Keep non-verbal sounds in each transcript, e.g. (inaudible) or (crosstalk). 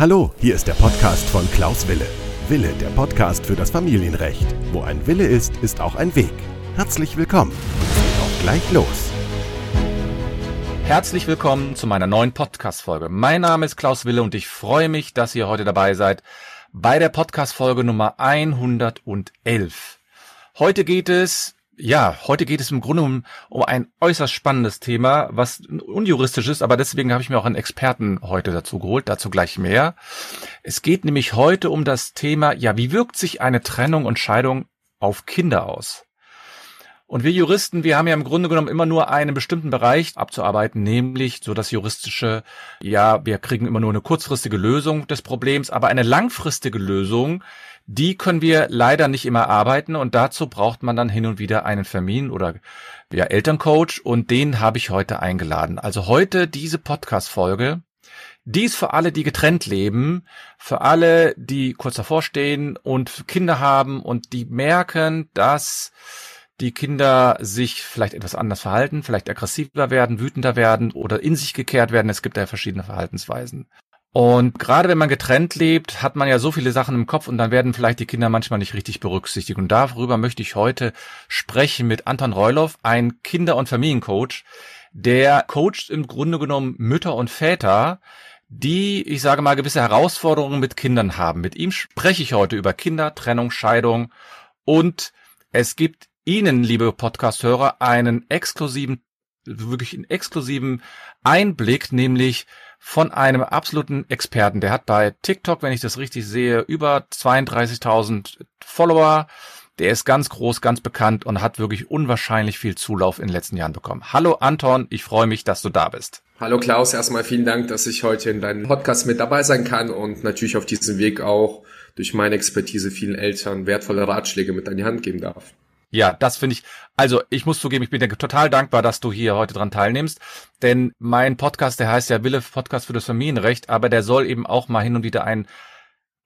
Hallo, hier ist der Podcast von Klaus Wille. Wille, der Podcast für das Familienrecht. Wo ein Wille ist, ist auch ein Weg. Herzlich willkommen. Es geht auch gleich los. Herzlich willkommen zu meiner neuen Podcast-Folge. Mein Name ist Klaus Wille und ich freue mich, dass ihr heute dabei seid bei der Podcast-Folge Nummer 111. Heute geht es ja, heute geht es im Grunde um, um ein äußerst spannendes Thema, was unjuristisch ist, aber deswegen habe ich mir auch einen Experten heute dazu geholt, dazu gleich mehr. Es geht nämlich heute um das Thema, ja, wie wirkt sich eine Trennung und Scheidung auf Kinder aus? Und wir Juristen, wir haben ja im Grunde genommen immer nur einen bestimmten Bereich abzuarbeiten, nämlich so das juristische, ja, wir kriegen immer nur eine kurzfristige Lösung des Problems, aber eine langfristige Lösung, die können wir leider nicht immer arbeiten und dazu braucht man dann hin und wieder einen Familien- oder ja, Elterncoach und den habe ich heute eingeladen. Also heute diese Podcast-Folge, die ist für alle, die getrennt leben, für alle, die kurz davor stehen und Kinder haben und die merken, dass die Kinder sich vielleicht etwas anders verhalten, vielleicht aggressiver werden, wütender werden oder in sich gekehrt werden. Es gibt ja verschiedene Verhaltensweisen. Und gerade wenn man getrennt lebt, hat man ja so viele Sachen im Kopf und dann werden vielleicht die Kinder manchmal nicht richtig berücksichtigt. Und darüber möchte ich heute sprechen mit Anton Reuloff, ein Kinder- und Familiencoach, der coacht im Grunde genommen Mütter und Väter, die, ich sage mal, gewisse Herausforderungen mit Kindern haben. Mit ihm spreche ich heute über Kinder, Trennung, Scheidung und es gibt Ihnen, liebe Podcast-Hörer, einen exklusiven, wirklich einen exklusiven Einblick, nämlich von einem absoluten Experten. Der hat bei TikTok, wenn ich das richtig sehe, über 32.000 Follower. Der ist ganz groß, ganz bekannt und hat wirklich unwahrscheinlich viel Zulauf in den letzten Jahren bekommen. Hallo Anton, ich freue mich, dass du da bist. Hallo Klaus, erstmal vielen Dank, dass ich heute in deinem Podcast mit dabei sein kann und natürlich auf diesem Weg auch durch meine Expertise vielen Eltern wertvolle Ratschläge mit an die Hand geben darf. Ja, das finde ich, also ich muss zugeben, ich bin dir total dankbar, dass du hier heute dran teilnimmst, denn mein Podcast, der heißt ja Wille Podcast für das Familienrecht, aber der soll eben auch mal hin und wieder ein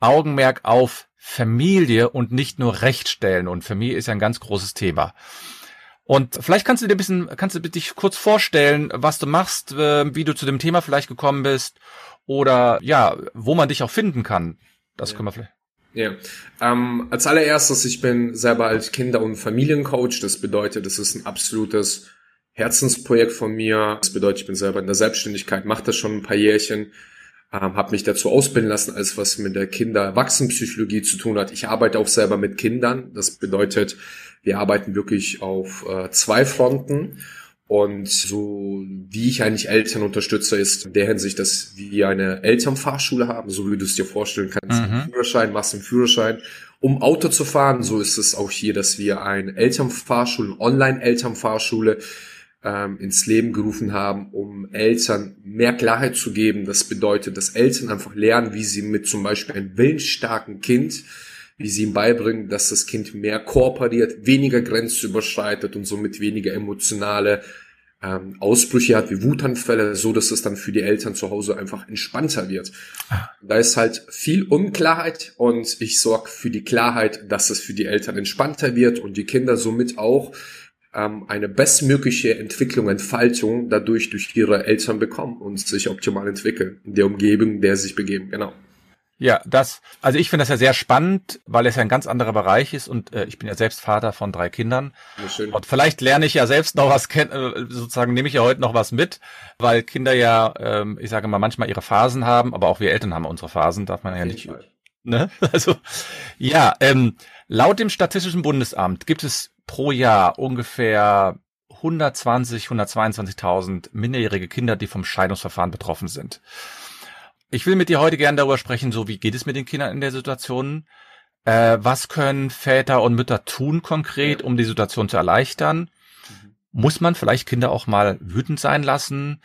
Augenmerk auf Familie und nicht nur Recht stellen und Familie ist ja ein ganz großes Thema. Und vielleicht kannst du dir ein bisschen, kannst du dich kurz vorstellen, was du machst, äh, wie du zu dem Thema vielleicht gekommen bist oder ja, wo man dich auch finden kann. Das ja. können wir vielleicht. Ja, ähm, als allererstes, ich bin selber als Kinder- und Familiencoach. Das bedeutet, es ist ein absolutes Herzensprojekt von mir. Das bedeutet, ich bin selber in der Selbstständigkeit, mache das schon ein paar Jährchen, ähm, habe mich dazu ausbilden lassen, als was mit der Kinder-Erwachsenenpsychologie zu tun hat. Ich arbeite auch selber mit Kindern. Das bedeutet, wir arbeiten wirklich auf äh, zwei Fronten. Und so wie ich eigentlich Eltern unterstütze, ist in der Hinsicht, dass wir eine Elternfahrschule haben, so wie du es dir vorstellen kannst. Mhm. Führerschein, machst einen Führerschein, um Auto zu fahren. So ist es auch hier, dass wir eine Elternfahrschule, Online-Elternfahrschule ähm, ins Leben gerufen haben, um Eltern mehr Klarheit zu geben. Das bedeutet, dass Eltern einfach lernen, wie sie mit zum Beispiel einem willensstarken Kind wie sie ihm beibringen, dass das Kind mehr kooperiert, weniger Grenzen überschreitet und somit weniger emotionale ähm, Ausbrüche hat wie Wutanfälle, so dass es dann für die Eltern zu Hause einfach entspannter wird. Ah. Da ist halt viel Unklarheit und ich sorge für die Klarheit, dass es für die Eltern entspannter wird und die Kinder somit auch ähm, eine bestmögliche Entwicklung, Entfaltung dadurch durch ihre Eltern bekommen und sich optimal entwickeln in der Umgebung, in der sie sich begeben. Genau. Ja, das, also ich finde das ja sehr spannend, weil es ja ein ganz anderer Bereich ist und äh, ich bin ja selbst Vater von drei Kindern. Ja, und vielleicht lerne ich ja selbst noch was kennen, äh, sozusagen nehme ich ja heute noch was mit, weil Kinder ja, ähm, ich sage mal, manchmal ihre Phasen haben, aber auch wir Eltern haben unsere Phasen, darf man ja nicht. Ne? (laughs) Also ja, ähm, laut dem Statistischen Bundesamt gibt es pro Jahr ungefähr 120, 122.000 minderjährige Kinder, die vom Scheidungsverfahren betroffen sind. Ich will mit dir heute gerne darüber sprechen, so wie geht es mit den Kindern in der Situation? Äh, was können Väter und Mütter tun konkret, um die Situation zu erleichtern? Mhm. Muss man vielleicht Kinder auch mal wütend sein lassen?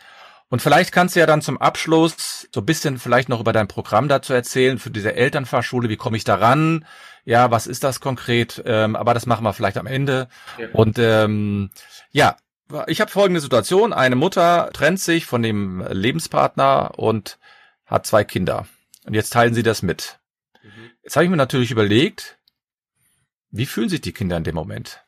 Und vielleicht kannst du ja dann zum Abschluss so ein bisschen vielleicht noch über dein Programm dazu erzählen für diese Elternfahrschule. Wie komme ich daran? Ja, was ist das konkret? Ähm, aber das machen wir vielleicht am Ende. Ja. Und ähm, ja, ich habe folgende Situation. Eine Mutter trennt sich von dem Lebenspartner und hat zwei Kinder. Und jetzt teilen sie das mit. Mhm. Jetzt habe ich mir natürlich überlegt, wie fühlen sich die Kinder in dem Moment?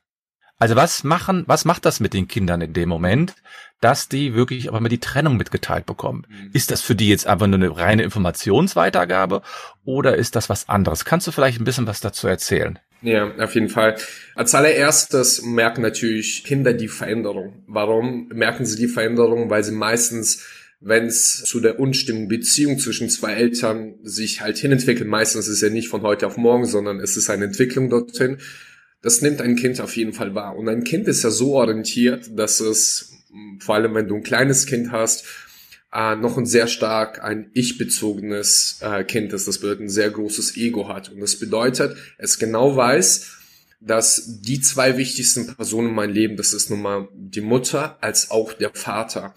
Also was machen, was macht das mit den Kindern in dem Moment, dass die wirklich aber mal die Trennung mitgeteilt bekommen? Mhm. Ist das für die jetzt einfach nur eine reine Informationsweitergabe oder ist das was anderes? Kannst du vielleicht ein bisschen was dazu erzählen? Ja, auf jeden Fall. Als allererstes merken natürlich Kinder die Veränderung. Warum merken sie die Veränderung? Weil sie meistens wenn es zu der unstimmigen Beziehung zwischen zwei Eltern sich halt hinentwickelt, meistens ist es ja nicht von heute auf morgen, sondern es ist eine Entwicklung dorthin, das nimmt ein Kind auf jeden Fall wahr. Und ein Kind ist ja so orientiert, dass es, vor allem wenn du ein kleines Kind hast, äh, noch ein sehr stark ein ich-bezogenes äh, Kind ist. Das bedeutet, ein sehr großes Ego hat. Und das bedeutet, es genau weiß, dass die zwei wichtigsten Personen in meinem Leben, das ist nun mal die Mutter als auch der Vater.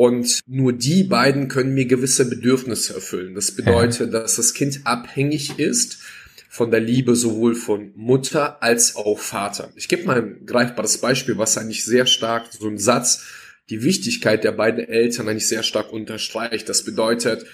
Und nur die beiden können mir gewisse Bedürfnisse erfüllen. Das bedeutet, dass das Kind abhängig ist von der Liebe sowohl von Mutter als auch Vater. Ich gebe mal ein greifbares Beispiel, was eigentlich sehr stark so ein Satz die Wichtigkeit der beiden Eltern eigentlich sehr stark unterstreicht. Das bedeutet,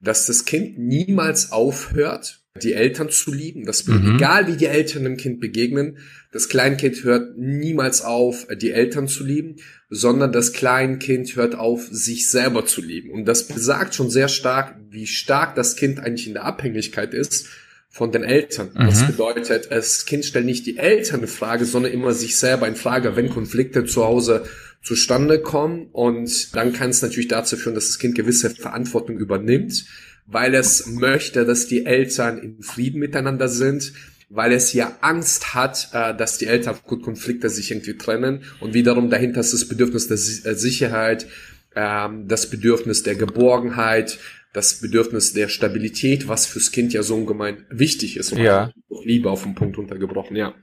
dass das Kind niemals aufhört, die Eltern zu lieben. Das mhm. egal wie die Eltern dem Kind begegnen, das Kleinkind hört niemals auf, die Eltern zu lieben, sondern das Kleinkind hört auf, sich selber zu lieben. Und das besagt schon sehr stark, wie stark das Kind eigentlich in der Abhängigkeit ist von den Eltern. Mhm. Das bedeutet, das Kind stellt nicht die Eltern in Frage, sondern immer sich selber in Frage, wenn Konflikte zu Hause zustande kommen. Und dann kann es natürlich dazu führen, dass das Kind gewisse Verantwortung übernimmt, weil es möchte, dass die Eltern in Frieden miteinander sind, weil es ja Angst hat, äh, dass die Eltern aufgrund Konflikte sich irgendwie trennen. Und wiederum dahinter ist das Bedürfnis der äh, Sicherheit, ähm, das Bedürfnis der Geborgenheit, das Bedürfnis der Stabilität, was fürs Kind ja so ungemein wichtig ist. Und ja. Liebe auf den Punkt untergebrochen, ja.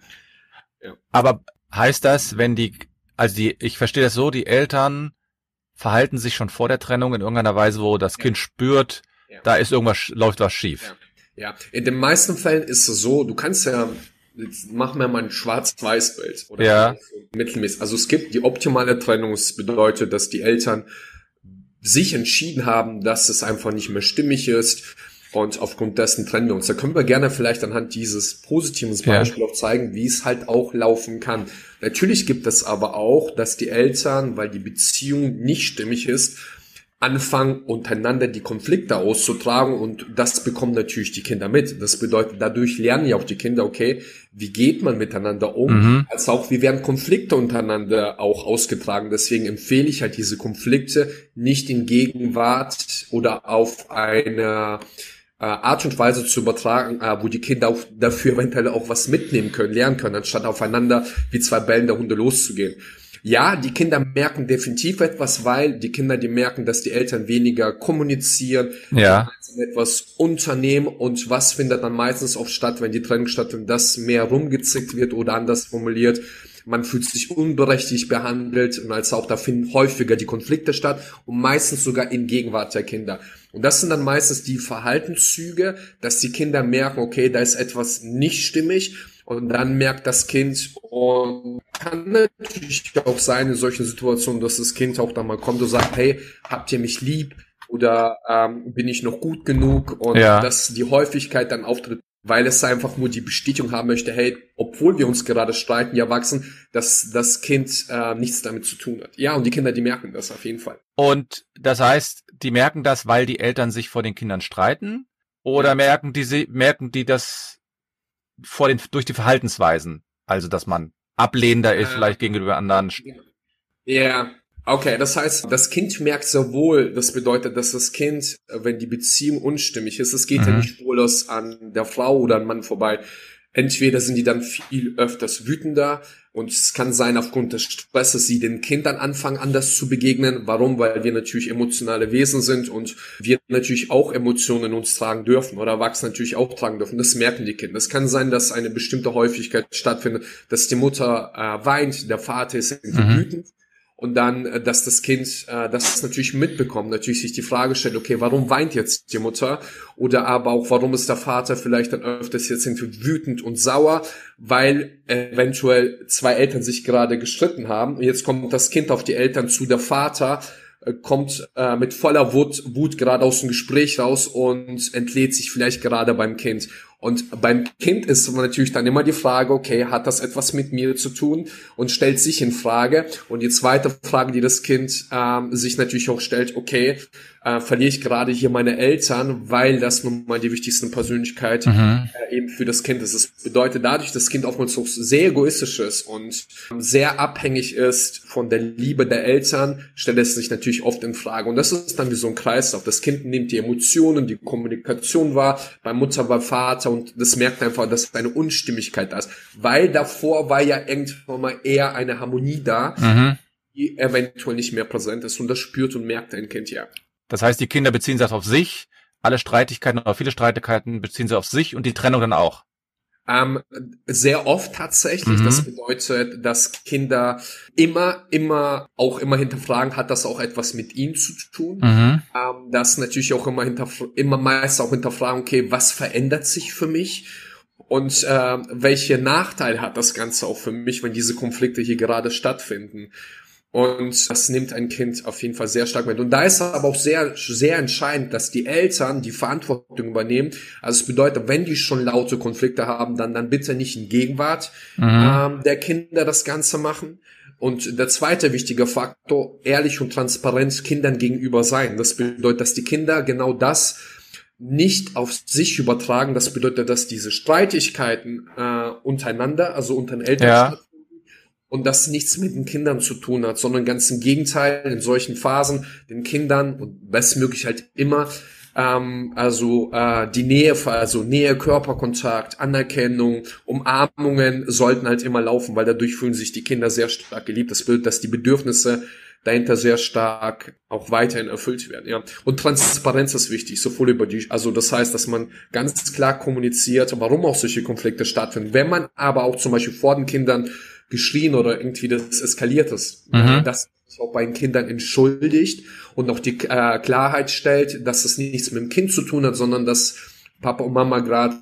ja. Aber heißt das, wenn die also die, ich verstehe das so, die Eltern verhalten sich schon vor der Trennung in irgendeiner Weise, wo das. Kind spürt. Da ist irgendwas, läuft was schief. Ja. in den meisten Fällen ist es so, du kannst ja, jetzt machen wir mal ein Schwarz-Weiß-Bild oder ja. mittelmäßig. Also es gibt die optimale Trennung, das bedeutet, dass die Eltern sich entschieden haben, dass es einfach nicht mehr stimmig ist und aufgrund dessen trennen wir uns. Da können wir gerne vielleicht anhand dieses positiven Beispiels ja. auch zeigen, wie es halt auch laufen kann. Natürlich gibt es aber auch, dass die Eltern, weil die Beziehung nicht stimmig ist, anfangen, untereinander die Konflikte auszutragen und das bekommen natürlich die Kinder mit. Das bedeutet, dadurch lernen ja auch die Kinder, okay, wie geht man miteinander um, mhm. als auch, wie werden Konflikte untereinander auch ausgetragen. Deswegen empfehle ich halt diese Konflikte nicht in Gegenwart oder auf eine äh, Art und Weise zu übertragen, äh, wo die Kinder auch dafür eventuell auch was mitnehmen können, lernen können, anstatt aufeinander wie zwei bellende Hunde loszugehen. Ja, die Kinder merken definitiv etwas, weil die Kinder, die merken, dass die Eltern weniger kommunizieren, ja. etwas unternehmen und was findet dann meistens auch statt, wenn die Trennung stattfindet, dass mehr rumgezickt wird oder anders formuliert man fühlt sich unberechtigt behandelt und als auch da finden häufiger die Konflikte statt und meistens sogar in Gegenwart der Kinder. Und das sind dann meistens die Verhaltenszüge, dass die Kinder merken, okay, da ist etwas nicht stimmig und dann merkt das Kind und kann natürlich auch sein in solchen Situationen, dass das Kind auch dann mal kommt und sagt, hey, habt ihr mich lieb? Oder ähm, bin ich noch gut genug? Und ja. dass die Häufigkeit dann auftritt, weil es einfach nur die Bestätigung haben möchte, hey, obwohl wir uns gerade streiten, ja wachsen, dass das Kind äh, nichts damit zu tun hat. Ja, und die Kinder, die merken das auf jeden Fall. Und das heißt, die merken das, weil die Eltern sich vor den Kindern streiten? Oder merken die, merken die das vor den, durch die Verhaltensweisen? Also, dass man ablehnender ist, vielleicht gegenüber anderen. Ja, Okay, das heißt, das Kind merkt sehr wohl, das bedeutet, dass das Kind, wenn die Beziehung unstimmig ist, es geht mhm. ja nicht spurlos an der Frau oder an Mann vorbei. Entweder sind die dann viel öfters wütender und es kann sein, aufgrund des Stresses, sie den Kindern anfangen, anders zu begegnen. Warum? Weil wir natürlich emotionale Wesen sind und wir natürlich auch Emotionen in uns tragen dürfen oder Erwachsene natürlich auch tragen dürfen. Das merken die Kinder. Es kann sein, dass eine bestimmte Häufigkeit stattfindet, dass die Mutter äh, weint, der Vater ist mhm. wütend und dann, äh, dass das Kind äh, das natürlich mitbekommt, natürlich sich die Frage stellt, okay, warum weint jetzt die Mutter? Oder aber auch, warum ist der Vater vielleicht dann öfters jetzt irgendwie wütend und sauer, weil eventuell zwei Eltern sich gerade gestritten haben. Und jetzt kommt das Kind auf die Eltern zu, der Vater äh, kommt äh, mit voller Wut, Wut gerade aus dem Gespräch raus und entlädt sich vielleicht gerade beim Kind. Und beim Kind ist natürlich dann immer die Frage, okay, hat das etwas mit mir zu tun und stellt sich in Frage. Und die zweite Frage, die das Kind ähm, sich natürlich auch stellt, okay, äh, verliere ich gerade hier meine Eltern, weil das nun mal die wichtigste Persönlichkeit mhm. äh, eben für das Kind ist. Das bedeutet dadurch, dass das Kind oftmals auch sehr egoistisch ist und sehr abhängig ist von der Liebe der Eltern, stellt es sich natürlich oft in Frage. Und das ist dann wie so ein Kreislauf. Das Kind nimmt die Emotionen, die Kommunikation wahr, bei Mutter, bei Vater und das merkt einfach, dass eine Unstimmigkeit da ist. Weil davor war ja irgendwann mal eher eine Harmonie da, mhm. die eventuell nicht mehr präsent ist und das spürt und merkt ein Kind ja. Das heißt, die Kinder beziehen sich auf sich, alle Streitigkeiten oder viele Streitigkeiten beziehen sie auf sich und die Trennung dann auch. Ähm, sehr oft tatsächlich. Mhm. Das bedeutet, dass Kinder immer, immer, auch immer hinterfragen, hat das auch etwas mit ihnen zu tun. Mhm. Ähm, das natürlich auch immer hinterfragen, immer meist auch hinterfragen, okay, was verändert sich für mich? Und äh, welche Nachteile hat das Ganze auch für mich, wenn diese Konflikte hier gerade stattfinden? Und das nimmt ein Kind auf jeden Fall sehr stark mit. Und da ist aber auch sehr, sehr entscheidend, dass die Eltern die Verantwortung übernehmen. Also es bedeutet, wenn die schon laute Konflikte haben, dann, dann bitte nicht in Gegenwart mhm. ähm, der Kinder das Ganze machen. Und der zweite wichtige Faktor, ehrlich und transparent Kindern gegenüber sein. Das bedeutet, dass die Kinder genau das nicht auf sich übertragen. Das bedeutet, dass diese Streitigkeiten äh, untereinander, also unter den Eltern ja und das nichts mit den Kindern zu tun hat, sondern ganz im Gegenteil, in solchen Phasen den Kindern und bestmöglich halt immer ähm, also äh, die Nähe, also Nähe, Körperkontakt, Anerkennung, Umarmungen sollten halt immer laufen, weil dadurch fühlen sich die Kinder sehr stark geliebt. Das bedeutet, dass die Bedürfnisse dahinter sehr stark auch weiterhin erfüllt werden, ja. Und Transparenz ist wichtig, sowohl über die, also das heißt, dass man ganz klar kommuniziert, warum auch solche Konflikte stattfinden. Wenn man aber auch zum Beispiel vor den Kindern geschrien oder irgendwie das eskaliert ist. Mhm. Das auch bei den Kindern entschuldigt und auch die äh, Klarheit stellt, dass es nichts mit dem Kind zu tun hat, sondern dass Papa und Mama gerade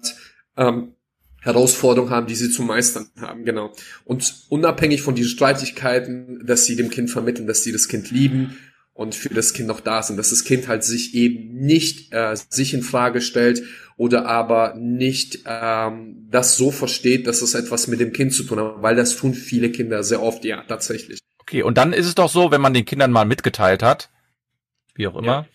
ähm, Herausforderungen haben, die sie zu meistern haben, genau. Und unabhängig von diesen Streitigkeiten, dass sie dem Kind vermitteln, dass sie das Kind lieben, und für das Kind noch da sind, dass das Kind halt sich eben nicht äh, sich in Frage stellt oder aber nicht ähm, das so versteht, dass es etwas mit dem Kind zu tun hat, weil das tun viele Kinder sehr oft, ja, tatsächlich. Okay, und dann ist es doch so, wenn man den Kindern mal mitgeteilt hat, wie auch immer,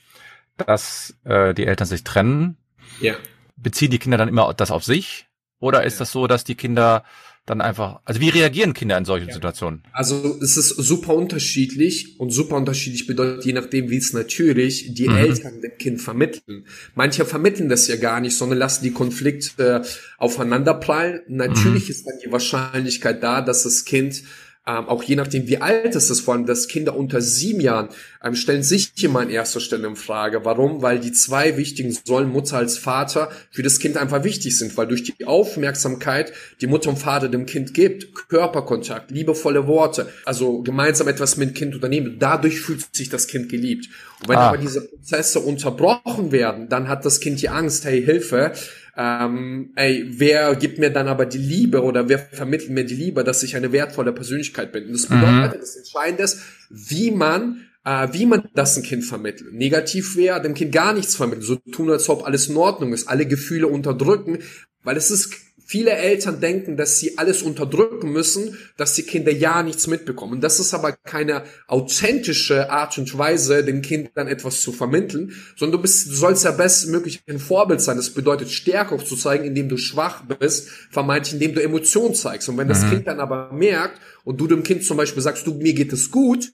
ja. dass äh, die Eltern sich trennen, ja. beziehen die Kinder dann immer das auf sich? Oder ist ja. das so, dass die Kinder dann einfach, also wie reagieren Kinder in solchen ja. Situationen? Also es ist super unterschiedlich und super unterschiedlich bedeutet, je nachdem, wie es natürlich die mhm. Eltern dem Kind vermitteln. Manche vermitteln das ja gar nicht, sondern lassen die Konflikte äh, aufeinanderprallen. Natürlich mhm. ist dann die Wahrscheinlichkeit da, dass das Kind ähm, auch je nachdem, wie alt es ist, vor allem dass Kinder unter sieben Jahren, ähm, stellen sich immer an erster Stelle in Frage. Warum? Weil die zwei wichtigen Säulen Mutter als Vater für das Kind einfach wichtig sind, weil durch die Aufmerksamkeit, die Mutter und Vater dem Kind gibt, Körperkontakt, liebevolle Worte, also gemeinsam etwas mit dem Kind unternehmen, dadurch fühlt sich das Kind geliebt. Und wenn ah. aber diese Prozesse unterbrochen werden, dann hat das Kind die Angst, hey, Hilfe, ähm, ey, wer gibt mir dann aber die Liebe oder wer vermittelt mir die Liebe, dass ich eine wertvolle Persönlichkeit bin? Und das bedeutet, mhm. das Entscheidende ist, wie man äh, wie man das ein Kind vermittelt. Negativ wäre, dem Kind gar nichts vermitteln, so tun, als ob alles in Ordnung ist, alle Gefühle unterdrücken, weil es ist Viele Eltern denken, dass sie alles unterdrücken müssen, dass die Kinder ja nichts mitbekommen. Das ist aber keine authentische Art und Weise, den Kindern etwas zu vermitteln, sondern du bist, du sollst ja bestmöglich ein Vorbild sein. Das bedeutet, Stärke zu zeigen, indem du schwach bist, vermeintlich, indem du Emotionen zeigst. Und wenn das mhm. Kind dann aber merkt und du dem Kind zum Beispiel sagst, du, mir geht es gut,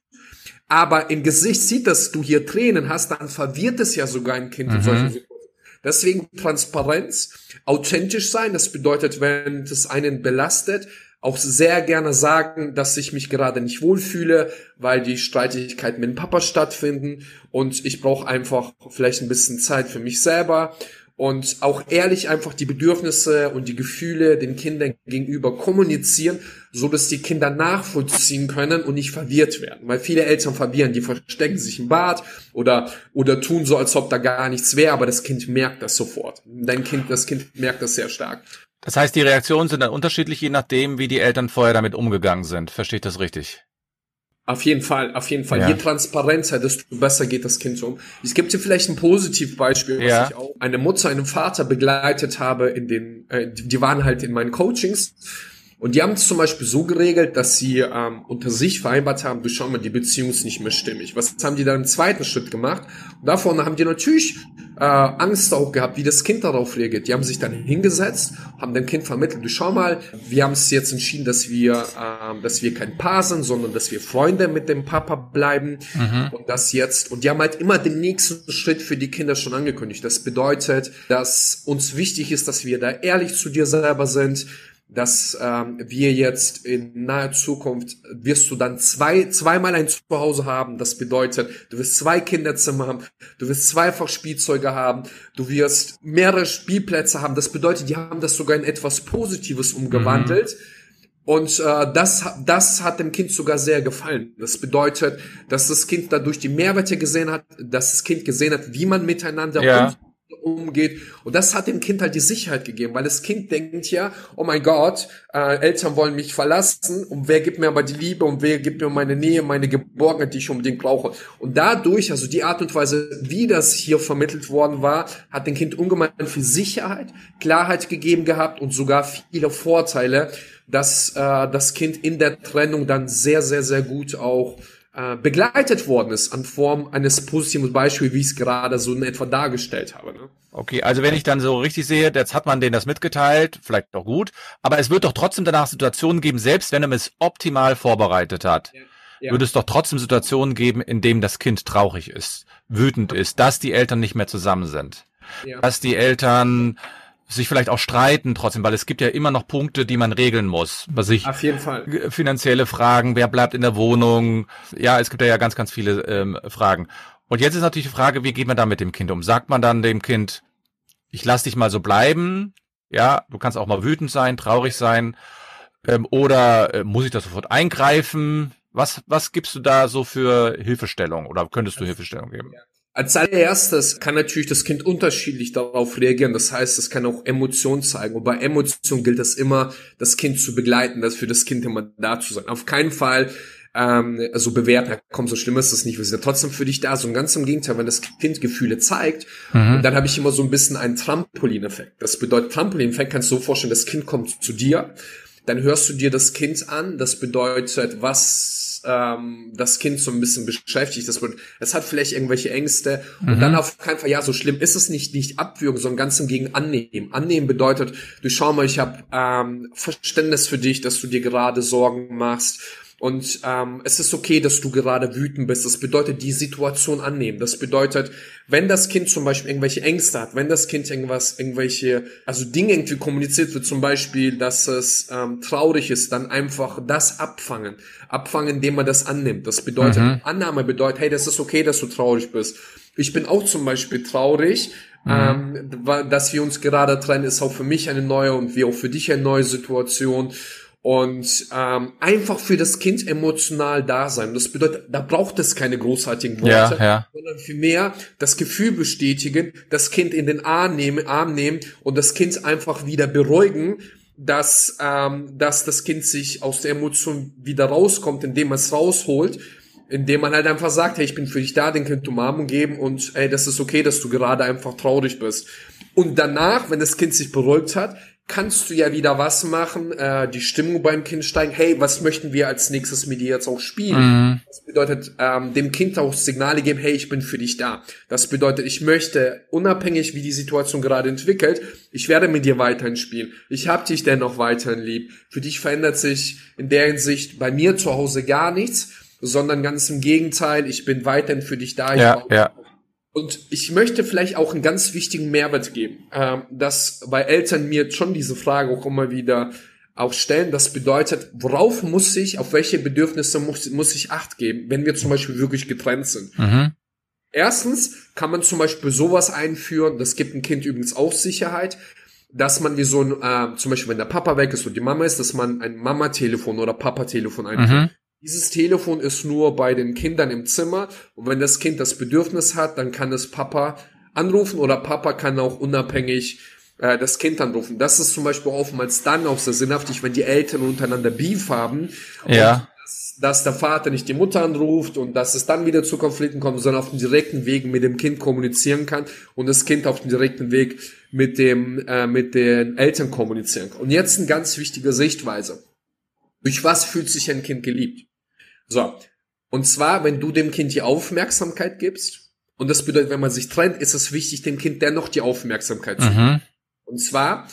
aber im Gesicht sieht, dass du hier Tränen hast, dann verwirrt es ja sogar ein Kind mhm. in solchen Situationen. Deswegen Transparenz, authentisch sein. Das bedeutet, wenn es einen belastet, auch sehr gerne sagen, dass ich mich gerade nicht wohlfühle, weil die Streitigkeiten mit dem Papa stattfinden und ich brauche einfach vielleicht ein bisschen Zeit für mich selber und auch ehrlich einfach die Bedürfnisse und die Gefühle den Kindern gegenüber kommunizieren, so dass die Kinder nachvollziehen können und nicht verwirrt werden. Weil viele Eltern verwirren, die verstecken sich im Bad oder, oder tun so, als ob da gar nichts wäre, aber das Kind merkt das sofort. Dein Kind, das Kind merkt das sehr stark. Das heißt, die Reaktionen sind dann unterschiedlich, je nachdem, wie die Eltern vorher damit umgegangen sind. Verstehe ich das richtig? Auf jeden Fall, auf jeden Fall. Ja. Je transparenter, desto besser geht das Kind um. Ich gebe dir vielleicht ein Positivbeispiel, was ja. ich auch eine Mutter, einen Vater begleitet habe in den, äh, die waren halt in meinen Coachings und die haben es zum Beispiel so geregelt, dass sie ähm, unter sich vereinbart haben, du schau mal, die Beziehung ist nicht mehr stimmig. Was haben die dann im zweiten Schritt gemacht? Und davon haben die natürlich äh, Angst auch gehabt, wie das Kind darauf reagiert. Die haben sich dann hingesetzt, haben dem Kind vermittelt, du schau mal, wir haben es jetzt entschieden, dass wir, äh, dass wir kein Paar sind, sondern dass wir Freunde mit dem Papa bleiben. Mhm. Und das jetzt, und die haben halt immer den nächsten Schritt für die Kinder schon angekündigt. Das bedeutet, dass uns wichtig ist, dass wir da ehrlich zu dir selber sind, dass ähm, wir jetzt in naher Zukunft wirst du dann zwei zweimal ein Zuhause haben. Das bedeutet, du wirst zwei Kinderzimmer haben, du wirst zweifach Spielzeuge haben, du wirst mehrere Spielplätze haben. Das bedeutet, die haben das sogar in etwas Positives umgewandelt. Mhm. Und äh, das, das hat dem Kind sogar sehr gefallen. Das bedeutet, dass das Kind dadurch die Mehrwerte gesehen hat, dass das Kind gesehen hat, wie man miteinander ja. umgeht umgeht. Und das hat dem Kind halt die Sicherheit gegeben, weil das Kind denkt ja, oh mein Gott, äh, Eltern wollen mich verlassen und wer gibt mir aber die Liebe und wer gibt mir meine Nähe, meine Geborgenheit, die ich unbedingt brauche. Und dadurch, also die Art und Weise, wie das hier vermittelt worden war, hat dem Kind ungemein viel Sicherheit, Klarheit gegeben gehabt und sogar viele Vorteile, dass äh, das Kind in der Trennung dann sehr, sehr, sehr gut auch äh, begleitet worden ist an Form eines positiven Beispiels, wie ich es gerade so in etwa dargestellt habe. Ne? Okay, also wenn ich dann so richtig sehe, jetzt hat man denen das mitgeteilt, vielleicht doch gut, aber es wird doch trotzdem danach Situationen geben, selbst wenn man es optimal vorbereitet hat. Ja. Ja. Würde es doch trotzdem Situationen geben, in denen das Kind traurig ist, wütend ist, dass die Eltern nicht mehr zusammen sind, ja. dass die Eltern sich vielleicht auch streiten trotzdem, weil es gibt ja immer noch Punkte, die man regeln muss. Was ich Auf jeden Fall. Finanzielle Fragen, wer bleibt in der Wohnung? Ja, es gibt ja ganz, ganz viele ähm, Fragen. Und jetzt ist natürlich die Frage, wie geht man da mit dem Kind um? Sagt man dann dem Kind, ich lass dich mal so bleiben? Ja, du kannst auch mal wütend sein, traurig sein. Ähm, oder äh, muss ich da sofort eingreifen? Was, was gibst du da so für Hilfestellung oder könntest du Hilfestellung geben? Als allererstes kann natürlich das Kind unterschiedlich darauf reagieren. Das heißt, es kann auch Emotionen zeigen. Und bei Emotionen gilt es immer, das Kind zu begleiten, das für das Kind immer da zu sein. Auf keinen Fall ähm, so bewerten, komm, so schlimm ist das nicht, wir sind ja trotzdem für dich da. So ein ganz im Gegenteil, wenn das Kind Gefühle zeigt, mhm. dann habe ich immer so ein bisschen einen Trampolineffekt. Das bedeutet, Trampolineffekt kannst du so vorstellen, das Kind kommt zu dir, dann hörst du dir das Kind an, das bedeutet, was ähm, das Kind so ein bisschen beschäftigt. Das wird, es hat vielleicht irgendwelche Ängste und mhm. dann auf keinen Fall, ja, so schlimm ist es nicht, nicht abwürgen, sondern ganz im Gegen annehmen. Annehmen bedeutet, du schau mal, ich habe ähm, Verständnis für dich, dass du dir gerade Sorgen machst und ähm, es ist okay, dass du gerade wütend bist. Das bedeutet, die Situation annehmen. Das bedeutet, wenn das Kind zum Beispiel irgendwelche Ängste hat, wenn das Kind irgendwas, irgendwelche, also Dinge irgendwie kommuniziert wird, zum Beispiel, dass es ähm, traurig ist, dann einfach das abfangen. Abfangen, indem man das annimmt. Das bedeutet, mhm. Annahme bedeutet, hey, das ist okay, dass du traurig bist. Ich bin auch zum Beispiel traurig, mhm. ähm, dass wir uns gerade trennen, ist auch für mich eine neue und wie auch für dich eine neue Situation und ähm, einfach für das Kind emotional da sein. Das bedeutet, da braucht es keine großartigen Worte, ja, ja. sondern vielmehr das Gefühl bestätigen, das Kind in den Arm nehmen, Arm nehmen und das Kind einfach wieder beruhigen, dass, ähm, dass das Kind sich aus der Emotion wieder rauskommt, indem man es rausholt, indem man halt einfach sagt, hey, ich bin für dich da, den Kind Umarmung geben und hey, das ist okay, dass du gerade einfach traurig bist. Und danach, wenn das Kind sich beruhigt hat, kannst du ja wieder was machen, äh, die Stimmung beim Kind steigen, hey, was möchten wir als nächstes mit dir jetzt auch spielen? Mhm. Das bedeutet, ähm, dem Kind auch Signale geben, hey, ich bin für dich da. Das bedeutet, ich möchte, unabhängig wie die Situation gerade entwickelt, ich werde mit dir weiterhin spielen. Ich hab dich dennoch weiterhin lieb. Für dich verändert sich in der Hinsicht bei mir zu Hause gar nichts, sondern ganz im Gegenteil, ich bin weiterhin für dich da. ja, ja. Und ich möchte vielleicht auch einen ganz wichtigen Mehrwert geben, ähm, dass bei Eltern mir schon diese Frage auch immer wieder auch stellen. Das bedeutet, worauf muss ich, auf welche Bedürfnisse muss, muss ich Acht geben, wenn wir zum Beispiel wirklich getrennt sind? Mhm. Erstens kann man zum Beispiel sowas einführen, das gibt ein Kind übrigens auch Sicherheit, dass man wie so ein, äh, zum Beispiel wenn der Papa weg ist und die Mama ist, dass man ein Mama-Telefon oder Papa-Telefon einführt. Mhm. Dieses Telefon ist nur bei den Kindern im Zimmer und wenn das Kind das Bedürfnis hat, dann kann es Papa anrufen oder Papa kann auch unabhängig äh, das Kind anrufen. Das ist zum Beispiel oftmals dann auch sehr sinnhaftig, wenn die Eltern untereinander Beef haben. Ja. dass, dass der Vater nicht die Mutter anruft und dass es dann wieder zu Konflikten kommt, sondern auf dem direkten Weg mit dem Kind kommunizieren kann und das Kind auf dem direkten Weg mit dem äh, mit den Eltern kommunizieren kann. Und jetzt eine ganz wichtige Sichtweise. Durch was fühlt sich ein Kind geliebt? So. Und zwar, wenn du dem Kind die Aufmerksamkeit gibst, und das bedeutet, wenn man sich trennt, ist es wichtig, dem Kind dennoch die Aufmerksamkeit zu geben. Mhm. Und zwar,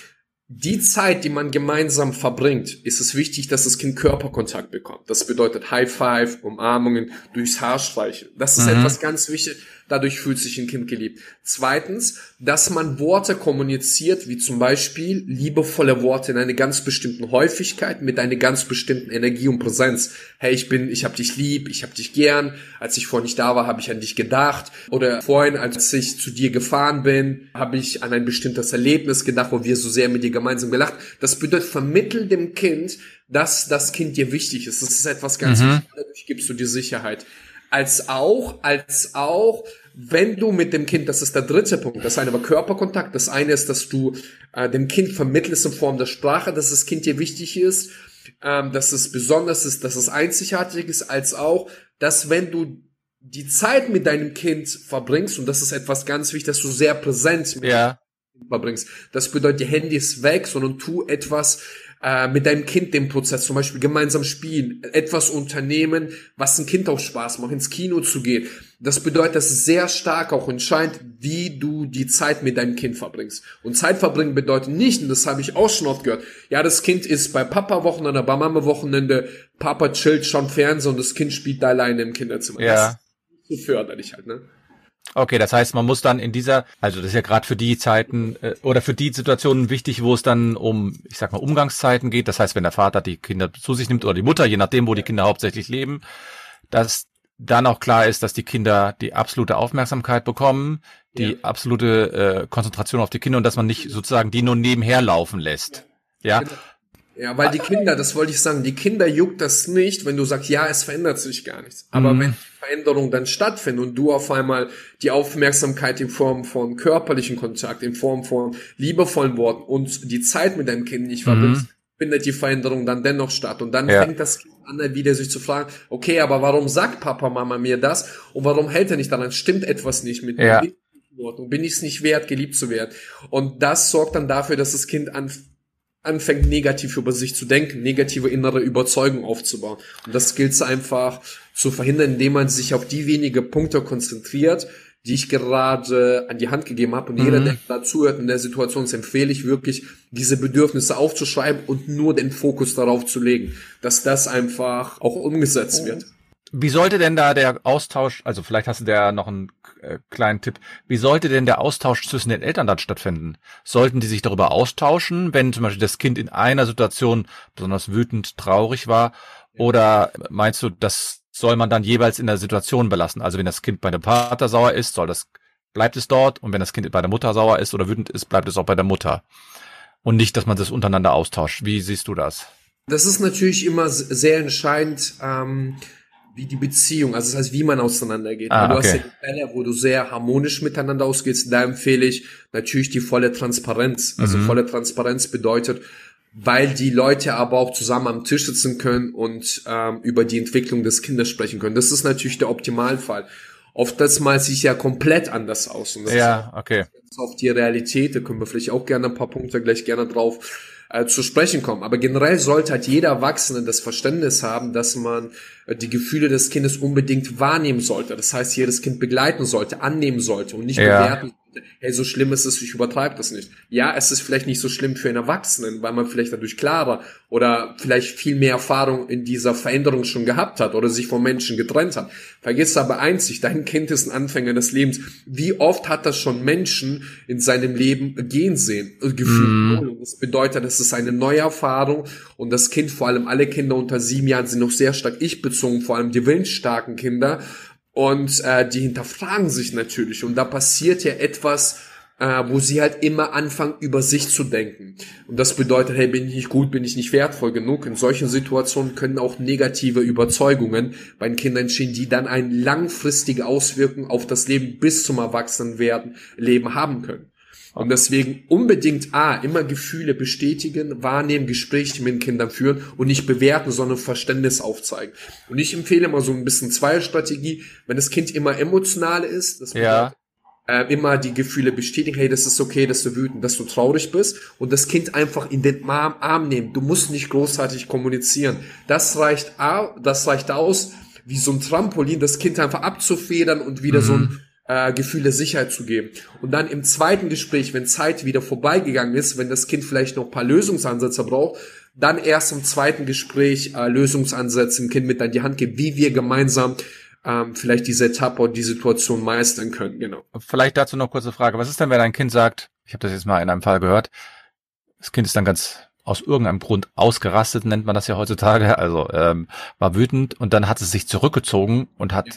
die Zeit, die man gemeinsam verbringt, ist es wichtig, dass das Kind Körperkontakt bekommt. Das bedeutet High Five, Umarmungen, durchs Haar streichen. Das ist mhm. etwas ganz wichtig. Dadurch fühlt sich ein Kind geliebt. Zweitens, dass man Worte kommuniziert, wie zum Beispiel liebevolle Worte in einer ganz bestimmten Häufigkeit mit einer ganz bestimmten Energie und Präsenz. Hey, ich bin, ich hab dich lieb, ich hab dich gern. Als ich vorhin nicht da war, habe ich an dich gedacht. Oder vorhin, als ich zu dir gefahren bin, habe ich an ein bestimmtes Erlebnis gedacht, wo wir so sehr mit dir gemeinsam gelacht. Das bedeutet, vermittel dem Kind, dass das Kind dir wichtig ist. Das ist etwas ganz mhm. wichtig. Dadurch gibst du dir Sicherheit als auch, als auch, wenn du mit dem Kind, das ist der dritte Punkt, das eine war Körperkontakt, das eine ist, dass du äh, dem Kind vermittelst in Form der Sprache, dass das Kind dir wichtig ist, ähm, dass es besonders ist, dass es einzigartig ist, als auch, dass wenn du die Zeit mit deinem Kind verbringst, und das ist etwas ganz wichtig, dass du sehr präsent mit ja. verbringst. Das bedeutet, die Handy ist weg, sondern tu etwas, äh, mit deinem Kind den Prozess, zum Beispiel gemeinsam spielen, etwas unternehmen, was ein Kind auch Spaß macht, ins Kino zu gehen. Das bedeutet, dass es sehr stark auch entscheidet, wie du die Zeit mit deinem Kind verbringst. Und Zeit verbringen bedeutet nicht, und das habe ich auch schon oft gehört, ja, das Kind ist bei Papa-Wochenende, bei Mama-Wochenende, Papa chillt, schaut Fernsehen und das Kind spielt da alleine im Kinderzimmer. Ja. Das ist so förderlich halt, ne? Okay, das heißt, man muss dann in dieser, also das ist ja gerade für die Zeiten äh, oder für die Situationen wichtig, wo es dann um, ich sag mal, Umgangszeiten geht. Das heißt, wenn der Vater die Kinder zu sich nimmt oder die Mutter, je nachdem, wo die Kinder hauptsächlich leben, dass dann auch klar ist, dass die Kinder die absolute Aufmerksamkeit bekommen, die ja. absolute äh, Konzentration auf die Kinder und dass man nicht sozusagen die nur nebenher laufen lässt. Ja. Genau. Ja, weil die Kinder, das wollte ich sagen, die Kinder juckt das nicht, wenn du sagst, ja, es verändert sich gar nichts. Aber mhm. wenn die Veränderung dann stattfindet und du auf einmal die Aufmerksamkeit in Form von körperlichen Kontakt, in Form von liebevollen Worten und die Zeit mit deinem Kind nicht verbringst, mhm. findet die Veränderung dann dennoch statt. Und dann ja. fängt das Kind an, wieder sich zu fragen, okay, aber warum sagt Papa, Mama mir das? Und warum hält er nicht daran? Stimmt etwas nicht mit ja. mir? Bin ich es nicht wert, geliebt zu werden? Und das sorgt dann dafür, dass das Kind an anfängt negativ über sich zu denken, negative innere Überzeugung aufzubauen. Und das gilt es einfach zu verhindern, indem man sich auf die wenige Punkte konzentriert, die ich gerade an die Hand gegeben habe. Und mhm. jeder, der da zuhört in der Situation, empfehle ich wirklich, diese Bedürfnisse aufzuschreiben und nur den Fokus darauf zu legen, dass das einfach auch umgesetzt wird. Wie sollte denn da der Austausch, also vielleicht hast du da noch einen äh, kleinen Tipp, wie sollte denn der Austausch zwischen den Eltern dann stattfinden? Sollten die sich darüber austauschen, wenn zum Beispiel das Kind in einer Situation besonders wütend, traurig war? Oder meinst du, das soll man dann jeweils in der Situation belassen? Also wenn das Kind bei dem Vater sauer ist, soll das, bleibt es dort und wenn das Kind bei der Mutter sauer ist oder wütend ist, bleibt es auch bei der Mutter. Und nicht, dass man das untereinander austauscht. Wie siehst du das? Das ist natürlich immer sehr entscheidend. Ähm wie die Beziehung, also das heißt, wie man auseinandergeht. Ah, du okay. hast ja Fälle, wo du sehr harmonisch miteinander ausgehst, da empfehle ich natürlich die volle Transparenz. Also mhm. volle Transparenz bedeutet, weil die Leute aber auch zusammen am Tisch sitzen können und ähm, über die Entwicklung des Kindes sprechen können. Das ist natürlich der Optimalfall. Oft das mal sich ja komplett anders aus. Und das ja, okay. Ist auf die Realität, da können wir vielleicht auch gerne ein paar Punkte gleich gerne drauf äh, zu sprechen kommen. Aber generell sollte halt jeder Erwachsene das Verständnis haben, dass man äh, die Gefühle des Kindes unbedingt wahrnehmen sollte. Das heißt, jedes Kind begleiten sollte, annehmen sollte und nicht ja. bewerten hey, so schlimm ist es, ich übertreibe das nicht. Ja, es ist vielleicht nicht so schlimm für einen Erwachsenen, weil man vielleicht dadurch klarer oder vielleicht viel mehr Erfahrung in dieser Veränderung schon gehabt hat oder sich von Menschen getrennt hat. Vergiss aber einzig, dein Kind ist ein Anfänger des Lebens. Wie oft hat das schon Menschen in seinem Leben gehen sehen, äh, gefühlt? Mm. Das bedeutet, es ist eine neue Erfahrung und das Kind, vor allem alle Kinder unter sieben Jahren sind noch sehr stark ich-bezogen, vor allem die willensstarken Kinder und äh, die hinterfragen sich natürlich. Und da passiert ja etwas, äh, wo sie halt immer anfangen, über sich zu denken. Und das bedeutet, hey, bin ich nicht gut, bin ich nicht wertvoll genug. In solchen Situationen können auch negative Überzeugungen bei den Kindern entstehen, die dann eine langfristige Auswirkung auf das Leben bis zum Erwachsenenwerden Leben haben können. Und deswegen unbedingt A, immer Gefühle bestätigen, wahrnehmen, Gespräche mit den Kindern führen und nicht bewerten, sondern Verständnis aufzeigen. Und ich empfehle immer so ein bisschen Zweierstrategie, wenn das Kind immer emotional ist, das Ja. äh, immer die Gefühle bestätigen, hey, das ist okay, dass du wütend, dass du traurig bist und das Kind einfach in den Arm, Arm nehmen. Du musst nicht großartig kommunizieren. Das reicht, a- das reicht aus, wie so ein Trampolin, das Kind einfach abzufedern und wieder so ein äh, Gefühl der Sicherheit zu geben. Und dann im zweiten Gespräch, wenn Zeit wieder vorbeigegangen ist, wenn das Kind vielleicht noch ein paar Lösungsansätze braucht, dann erst im zweiten Gespräch äh, Lösungsansätze dem Kind mit an die Hand geben, wie wir gemeinsam ähm, vielleicht diese Etappe und die Situation meistern können. Genau. Vielleicht dazu noch kurze Frage. Was ist denn, wenn ein Kind sagt, ich habe das jetzt mal in einem Fall gehört, das Kind ist dann ganz aus irgendeinem Grund ausgerastet, nennt man das ja heutzutage, also ähm, war wütend und dann hat es sich zurückgezogen und hat Ja.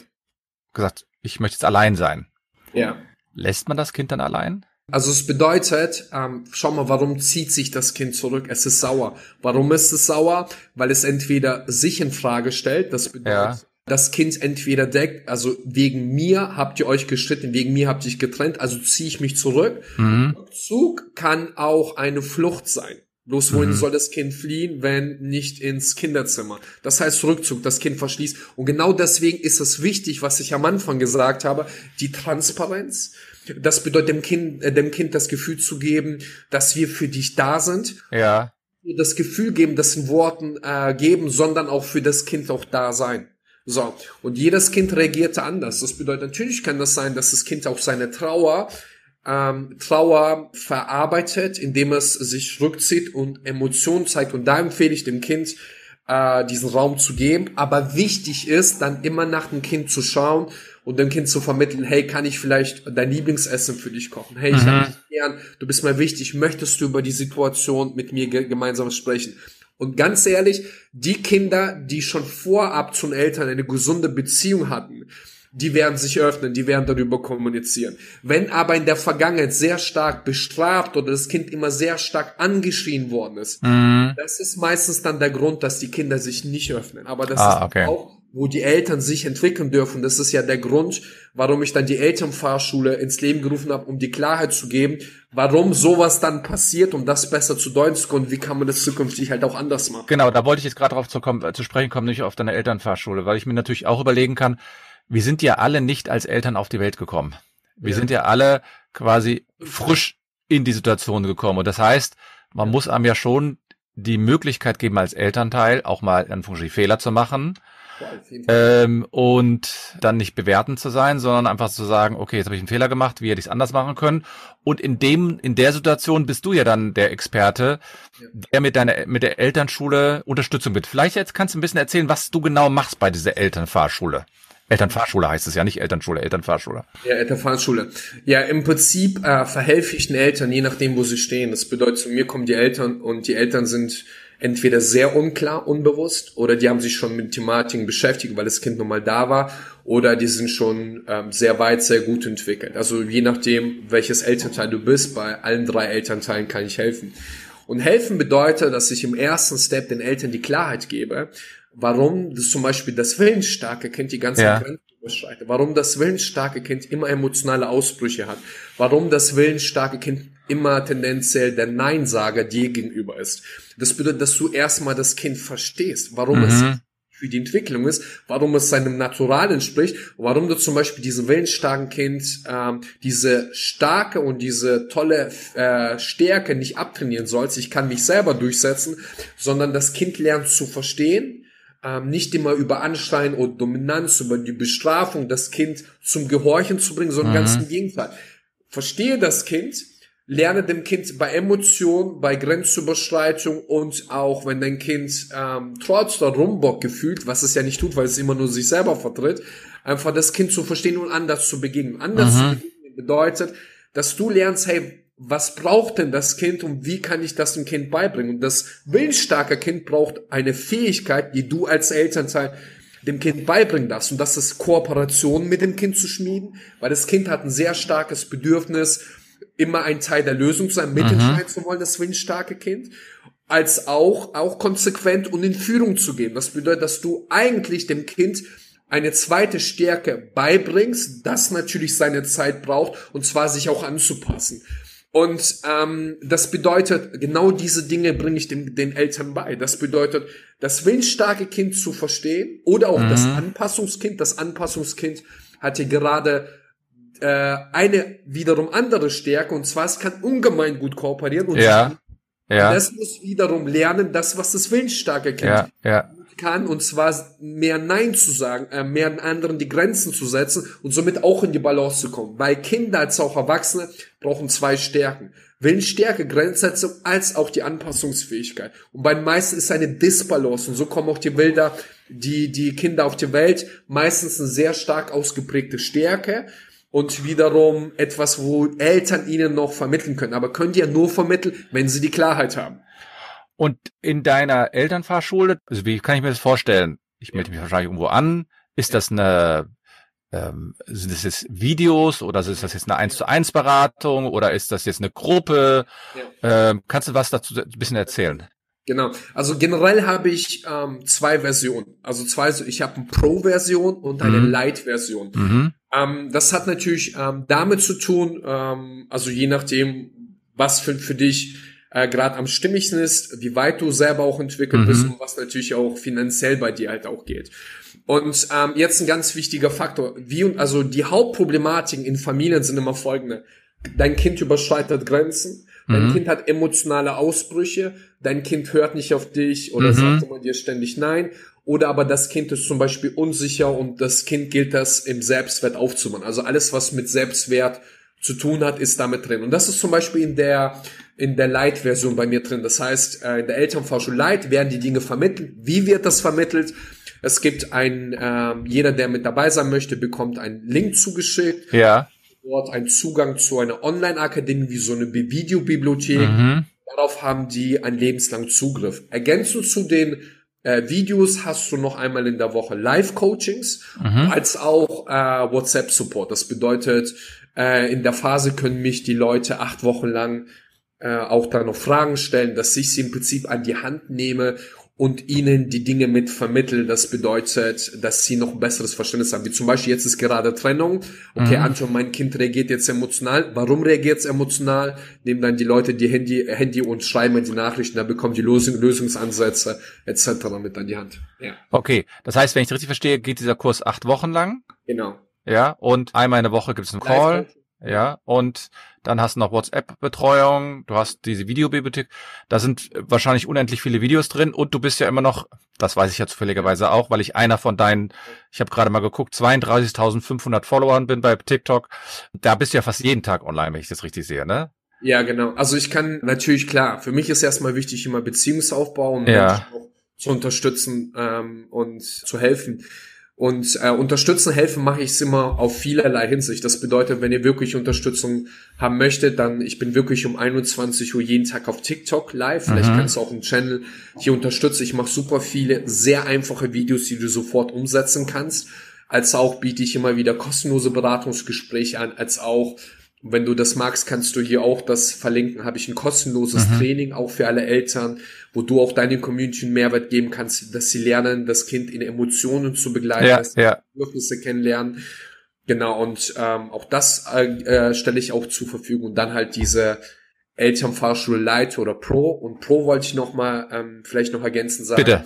gesagt, ich möchte jetzt allein sein. Ja. Lässt man das Kind dann allein? Also es bedeutet, ähm, schau mal, warum zieht sich das Kind zurück? Es ist sauer. Warum ist es sauer? Weil es entweder sich in Frage stellt, das bedeutet, Ja. das Kind entweder deckt, also wegen mir habt ihr euch gestritten, wegen mir habt ihr euch getrennt, also ziehe ich mich zurück. Mhm. Rückzug kann auch eine Flucht sein. Bloß wohin Mhm. soll das Kind fliehen, wenn nicht ins Kinderzimmer? Das heißt Rückzug, das Kind verschließt. Und genau deswegen ist es wichtig, was ich am Anfang gesagt habe, die Transparenz. Das bedeutet dem Kind, äh, dem Kind das Gefühl zu geben, dass wir für dich da sind. Ja. Nur Das Gefühl geben, das in Worten äh, geben, sondern auch für das Kind auch da sein. So. Und jedes Kind reagierte anders. Das bedeutet, natürlich kann das sein, dass das Kind auch seine Trauer ähm, Trauer verarbeitet, indem es sich rückzieht und Emotionen zeigt. Und da empfehle ich dem Kind, äh, diesen Raum zu geben. Aber wichtig ist, dann immer nach dem Kind zu schauen und dem Kind zu vermitteln, hey, kann ich vielleicht dein Lieblingsessen für dich kochen? Hey, ich Mhm. hab dich gern, du bist mir wichtig, möchtest du über die Situation mit mir ge gemeinsam sprechen? Und ganz ehrlich, die Kinder, die schon vorab zu den Eltern eine gesunde Beziehung hatten, die werden sich öffnen, die werden darüber kommunizieren. Wenn aber in der Vergangenheit sehr stark bestraft oder das Kind immer sehr stark angeschrien worden ist, Mhm. das ist meistens dann der Grund, dass die Kinder sich nicht öffnen. Aber das Ah, ist okay. auch, wo die Eltern sich entwickeln dürfen. Das ist ja der Grund, warum ich dann die Elternfahrschule ins Leben gerufen habe, um die Klarheit zu geben, warum sowas dann passiert, um das besser zu deuten zu können. Wie kann man das zukünftig halt auch anders machen? Genau, da wollte ich jetzt gerade drauf zu, kommen, äh, zu sprechen kommen, nicht auf deine Elternfahrschule, weil ich mir natürlich auch überlegen kann, wir sind ja alle nicht als Eltern auf die Welt gekommen. Wir Ja. sind ja alle quasi frisch in die Situation gekommen. Und das heißt, man muss einem ja schon die Möglichkeit geben, als Elternteil auch mal Anführungsstrichen Fehler zu machen ähm, und dann nicht bewertend zu sein, sondern einfach zu sagen, okay, jetzt habe ich einen Fehler gemacht, wie hätte ich es anders machen können. Und in dem, in der Situation bist du ja dann der Experte, der mit deiner, mit der Elternschule Unterstützung wird. Vielleicht jetzt kannst du ein bisschen erzählen, was du genau machst bei dieser Elternfahrschule. Elternfahrschule heißt es ja nicht Elternschule, Elternfahrschule. Ja, Elternfahrschule. Ja, im Prinzip äh, verhelfe ich den Eltern, je nachdem, wo sie stehen. Das bedeutet, zu mir kommen die Eltern und die Eltern sind entweder sehr unklar, unbewusst, oder die haben sich schon mit Thematiken beschäftigt, weil das Kind nun mal da war, oder die sind schon ähm, sehr weit, sehr gut entwickelt. Also je nachdem, welches Elternteil du bist, bei allen drei Elternteilen kann ich helfen. Und helfen bedeutet, dass ich im ersten Step den Eltern die Klarheit gebe, warum das zum Beispiel das willensstarke Kind die ganze Ja. Grenzen überschreitet, warum das willensstarke Kind immer emotionale Ausbrüche hat, warum das willensstarke Kind immer tendenziell der Neinsager dir gegenüber ist. Das bedeutet, dass du erstmal das Kind verstehst, warum es Mhm. für die Entwicklung ist, warum es seinem Natural entspricht, warum du zum Beispiel diesem willensstarken Kind ähm, diese starke und diese tolle äh, Stärke nicht abtrainieren sollst. Ich kann mich selber durchsetzen, sondern das Kind lernt zu verstehen, ähm, nicht immer über Anschreien und Dominanz, über die Bestrafung das Kind zum Gehorchen zu bringen, sondern Mhm. ganz im Gegenteil. Verstehe das Kind, lerne dem Kind bei Emotionen, bei Grenzüberschreitung und auch wenn dein Kind ähm, trotz der Rumbock gefühlt, was es ja nicht tut, weil es immer nur sich selber vertritt, einfach das Kind zu verstehen und anders zu begegnen. Anders Mhm. zu begegnen bedeutet, dass du lernst, hey, was braucht denn das Kind und wie kann ich das dem Kind beibringen? Und das willensstarke Kind braucht eine Fähigkeit, die du als Elternteil dem Kind beibringen darfst. Und das ist Kooperation mit dem Kind zu schmieden, weil das Kind hat ein sehr starkes Bedürfnis, immer ein Teil der Lösung zu sein, mitentscheiden zu wollen, das willensstarke Kind, als auch, auch konsequent und in Führung zu gehen. Das bedeutet, dass du eigentlich dem Kind eine zweite Stärke beibringst, das natürlich seine Zeit braucht, und zwar sich auch anzupassen. Und ähm, das bedeutet, genau diese Dinge bringe ich den, den Eltern bei. Das bedeutet, das willensstarke Kind zu verstehen oder auch mhm. das Anpassungskind. Das Anpassungskind hat hier gerade äh, eine wiederum andere Stärke und zwar es kann ungemein gut kooperieren und ja. Ja. das muss wiederum lernen, das was das willensstarke Kind ja. Ja kann, und zwar mehr Nein zu sagen, äh, mehr anderen die Grenzen zu setzen und somit auch in die Balance zu kommen. Weil Kinder als auch Erwachsene brauchen zwei Stärken. Willensstärke, Grenzsetzung als auch die Anpassungsfähigkeit. Und bei den meisten ist eine Disbalance und so kommen auch die Bilder, die, die Kinder auf die Welt, meistens eine sehr stark ausgeprägte Stärke und wiederum etwas, wo Eltern ihnen noch vermitteln können. Aber können die ja nur vermitteln, wenn sie die Klarheit haben. Und in deiner Elternfahrschule, also wie kann ich mir das vorstellen? Ich melde mich wahrscheinlich irgendwo an. Ist das eine, ähm, sind das jetzt Videos oder ist das jetzt eine 1 zu 1 Beratung oder ist das jetzt eine Gruppe? Ja. Ähm, kannst du was dazu ein bisschen erzählen? Genau. Also generell habe ich ähm, zwei Versionen. Also zwei, ich habe eine Pro-Version und eine mhm. Light-Version. Mhm. Ähm, das hat natürlich ähm, damit zu tun, ähm, also je nachdem, was für, für dich äh, gerade am stimmigsten ist, wie weit du selber auch entwickelt mhm. bist und was natürlich auch finanziell bei dir halt auch geht. Und ähm, jetzt ein ganz wichtiger Faktor, wie und also die Hauptproblematiken in Familien sind immer folgende. Dein Kind überschreitet Grenzen, dein mhm. Kind hat emotionale Ausbrüche, dein Kind hört nicht auf dich oder mhm. sagt immer dir ständig nein. Oder aber das Kind ist zum Beispiel unsicher und das Kind gilt das im Selbstwert aufzubauen. Also alles, was mit Selbstwert zu tun hat, ist damit drin. Und das ist zum Beispiel in der in der Light-Version bei mir drin. Das heißt, äh, in der Elternforschung Light werden die Dinge vermittelt. Wie wird das vermittelt? Es gibt ein, äh, jeder, der mit dabei sein möchte, bekommt einen Link zugeschickt. Ja. Dort einen Zugang zu einer Online-Akademie wie so eine Videobibliothek. Mhm. Darauf haben die einen lebenslangen Zugriff. Ergänzend zu den äh, Videos hast du noch einmal in der Woche Live-Coachings mhm. als auch äh, WhatsApp-Support. Das bedeutet, äh, in der Phase können mich die Leute acht Wochen lang äh, auch da noch Fragen stellen, dass ich sie im Prinzip an die Hand nehme und ihnen die Dinge mit vermittle. Das bedeutet, dass sie noch ein besseres Verständnis haben. Wie zum Beispiel jetzt ist gerade Trennung. Okay, mhm. Anton, mein Kind reagiert jetzt emotional. Warum reagiert es emotional? Nehmen dann die Leute die Handy, Handy und schreiben die Nachrichten, dann bekommen die Lösung, Lösungsansätze etc. mit an die Hand. Ja. Okay, das heißt, wenn ich richtig verstehe, geht dieser Kurs acht Wochen lang. Genau. Ja, und einmal in der Woche gibt es einen Call. Ja, und dann hast du noch WhatsApp-Betreuung, du hast diese Videobibliothek, da sind wahrscheinlich unendlich viele Videos drin und du bist ja immer noch, das weiß ich ja zufälligerweise auch, weil ich einer von deinen, ich habe gerade mal geguckt, 32.500 Followern bin bei TikTok, da bist du ja fast jeden Tag online, wenn ich das richtig sehe, ne? Ja, genau. Also ich kann natürlich klar, für mich ist erstmal wichtig, immer Beziehungsaufbau und ja. Menschen auch zu unterstützen ähm, und zu helfen. Und äh, unterstützen, helfen mache ich es immer auf vielerlei Hinsicht. Das bedeutet, wenn ihr wirklich Unterstützung haben möchtet, dann ich bin wirklich um 21 Uhr jeden Tag auf TikTok live. Vielleicht mhm. kannst du auch einen Channel hier unterstützen. Ich mache super viele, sehr einfache Videos, die du sofort umsetzen kannst. Als auch biete ich immer wieder kostenlose Beratungsgespräche an, als auch wenn du das magst, kannst du hier auch das verlinken. Habe ich ein kostenloses mhm. Training auch für alle Eltern, wo du auch deine Community einen Mehrwert geben kannst, dass sie lernen, das Kind in Emotionen zu begleiten, ja, dass ja. Bedürfnisse kennenlernen. Genau, und ähm, auch das äh, äh, stelle ich auch zur Verfügung. Und dann halt diese Elternfahrschule Light oder Pro. Und Pro wollte ich noch mal ähm, vielleicht noch ergänzen sagen. Bitte.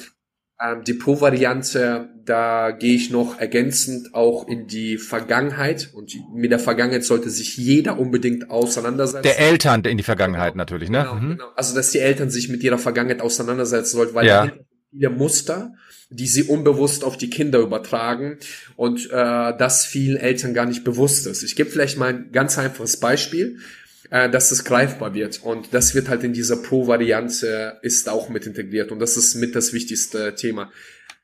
Ähm, die Pro-Variante, da gehe ich noch ergänzend auch in die Vergangenheit und mit der Vergangenheit sollte sich jeder unbedingt auseinandersetzen. Der Eltern in die Vergangenheit genau. natürlich, ne? Genau, mhm. genau. Also dass die Eltern sich mit ihrer Vergangenheit auseinandersetzen sollten, weil ja. viele Muster, die sie unbewusst auf die Kinder übertragen und äh, das vielen Eltern gar nicht bewusst ist. Ich gebe vielleicht mal ein ganz einfaches Beispiel äh, dass es greifbar wird. Und das wird halt in dieser Pro-Variante ist auch mit integriert. Und das ist mit das wichtigste Thema.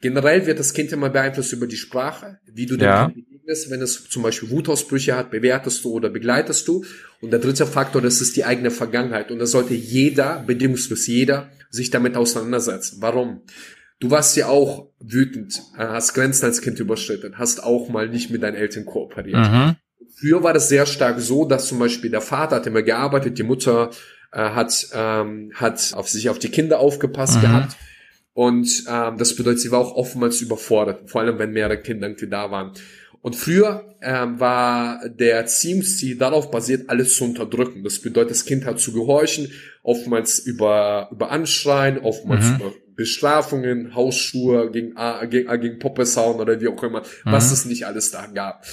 Generell wird das Kind immer beeinflusst über die Sprache, wie du dem ja. Kind begegnest. Wenn es zum Beispiel Wutausbrüche hat, bewertest du oder begleitest du. Und der dritte Faktor, das ist die eigene Vergangenheit. Und da sollte jeder, bedingungslos jeder, sich damit auseinandersetzen. Warum? Du warst ja auch wütend, äh, hast Grenzen als Kind überschritten, hast auch mal nicht mit deinen Eltern kooperiert. Mhm. Früher war das sehr stark so, dass zum Beispiel der Vater hat immer gearbeitet, die Mutter äh, hat, ähm, hat auf sich auf die Kinder aufgepasst mhm. gehabt. Und ähm, das bedeutet, sie war auch oftmals überfordert, vor allem wenn mehrere Kinder irgendwie da waren. Und früher ähm, war der Erziehungsstil darauf basiert, alles zu unterdrücken. Das bedeutet, das Kind hat zu gehorchen, oftmals über, über Anschreien, oftmals mhm. über Bestrafungen, Hausschuhe gegen, gegen, gegen Poppesauen oder wie auch immer, mhm. was es nicht alles da gab.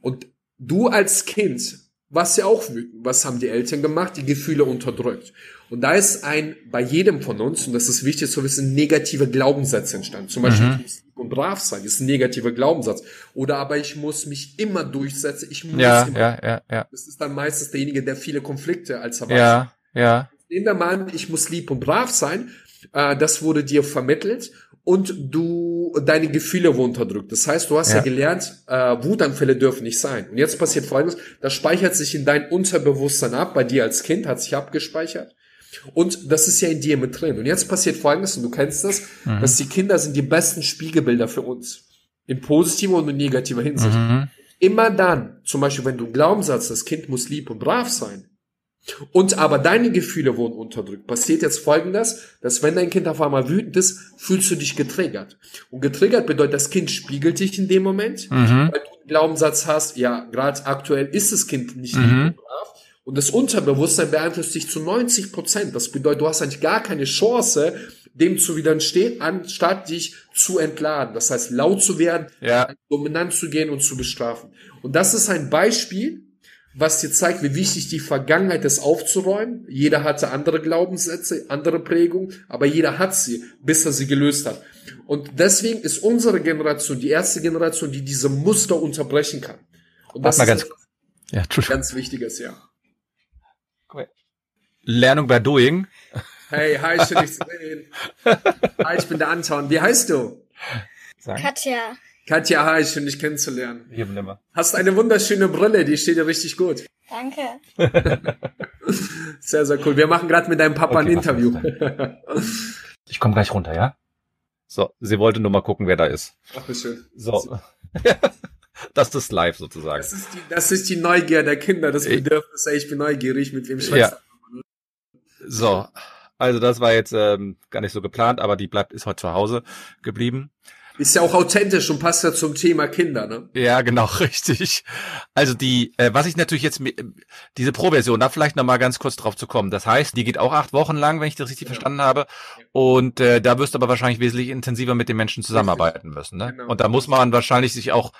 Und du als Kind warst ja auch wütend. Was haben die Eltern gemacht? Die Gefühle unterdrückt. Und da ist ein, bei jedem von uns, und das ist wichtig zu wissen, negative Glaubenssätze entstanden. Zum Beispiel, mhm. ich muss lieb und brav sein, ist ein negativer Glaubenssatz. Oder aber ich muss mich immer durchsetzen, ich muss ja, immer. Ja, ja, ja. Das ist dann meistens derjenige, der viele Konflikte als Erwachsener. Ja, ja. Nehmen wir mal an, ich muss lieb und brav sein. Äh, das wurde dir vermittelt und du deine Gefühle wurden unterdrückt. Das heißt, du hast ja, ja gelernt, äh, Wutanfälle dürfen nicht sein. Und jetzt passiert Folgendes: Das speichert sich in dein Unterbewusstsein ab. Bei dir als Kind hat sich abgespeichert. Und das ist ja in dir mit drin. Und jetzt passiert Folgendes, und du kennst das, mhm. dass die Kinder sind die besten Spiegelbilder für uns. In positiver und in negativer Hinsicht. Mhm. Immer dann, zum Beispiel, wenn du einen Glaubenssatz, das Kind muss lieb und brav sein, und aber deine Gefühle wurden unterdrückt, passiert jetzt Folgendes, dass wenn dein Kind auf einmal wütend ist, fühlst du dich getriggert. Und getriggert bedeutet, das Kind spiegelt dich in dem Moment, mhm. weil du einen Glaubenssatz hast, ja, gerade aktuell ist das Kind nicht mhm. brav, und das Unterbewusstsein beeinflusst dich zu 90 Prozent. Das bedeutet, du hast eigentlich gar keine Chance, dem zu widerstehen, anstatt dich zu entladen. Das heißt, laut zu werden, ja. dominant zu gehen und zu bestrafen. Und das ist ein Beispiel, was dir zeigt, wie wichtig die Vergangenheit ist aufzuräumen. Jeder hatte andere Glaubenssätze, andere Prägungen, aber jeder hat sie, bis er sie gelöst hat. Und deswegen ist unsere Generation die erste Generation, die diese Muster unterbrechen kann. Und das Warte ist ganz, ja, ganz wichtiges, ja. Lernung by Doing. Hey, hi, schön dich zu sehen. (laughs) Hi, ich bin der Anton. Wie heißt du? Sagen. Katja. Katja, hi, schön dich kennenzulernen. Hier wunderbar. Hast eine wunderschöne Brille, die steht dir richtig gut. Danke. (laughs) sehr, sehr cool. Wir machen gerade mit deinem Papa okay, ein Interview. ich komme gleich runter, ja? So, sie wollte nur mal gucken, wer da ist. Ach, wie schön. So. (laughs) das ist live sozusagen. Das ist, die, das ist die Neugier der Kinder, das Bedürfnis, ey, ich bin neugierig, mit wem schwätzt ja. So, also das war jetzt ähm, gar nicht so geplant, aber die bleibt ist heute zu Hause geblieben. Ist ja auch authentisch und passt ja zum Thema Kinder, ne? Ja, genau, (laughs) richtig. Also die, äh, was ich natürlich jetzt diese Pro-Version, da vielleicht noch mal ganz kurz drauf zu kommen. Das heißt, die geht auch acht Wochen lang, wenn ich das richtig ja. verstanden habe. Und äh, da wirst du aber wahrscheinlich wesentlich intensiver mit den Menschen zusammenarbeiten müssen. Ne? Genau. Und da muss man wahrscheinlich sich auch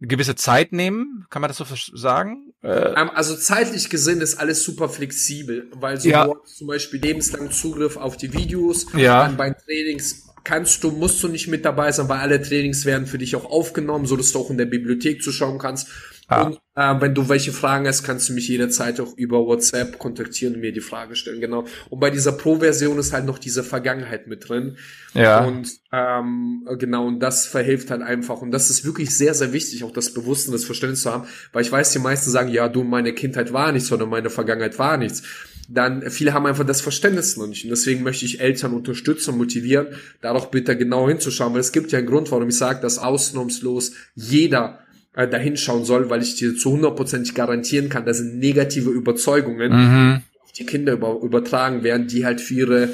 gewisse Zeit nehmen, kann man das so sagen? Äh, ähm, also zeitlich gesehen ist alles super flexibel, weil so ja. zum Beispiel lebenslang Zugriff auf die Videos, ja. dann bei Trainings kannst du, musst du nicht mit dabei sein, weil alle Trainings werden für dich auch aufgenommen, so dass du auch in der Bibliothek zuschauen kannst. Ah. Und äh, wenn du welche Fragen hast, kannst du mich jederzeit auch über WhatsApp kontaktieren und mir die Frage stellen. Genau. Und bei dieser Pro-Version ist halt noch diese Vergangenheit mit drin. Ja. Und ähm, genau, und das verhilft halt einfach. Und das ist wirklich sehr, sehr wichtig, auch das Bewusstsein, das Verständnis zu haben, weil ich weiß, die meisten sagen, ja, du, meine Kindheit war nichts oder meine Vergangenheit war nichts dann viele haben einfach das Verständnis noch nicht. Und deswegen möchte ich Eltern unterstützen und motivieren, da doch bitte genau hinzuschauen, weil es gibt ja einen Grund, warum ich sage, dass ausnahmslos jeder äh, dahin schauen soll, weil ich dir zu hundertprozentig garantieren kann, dass negative Überzeugungen mhm. auf die Kinder über, übertragen werden, die halt für ihre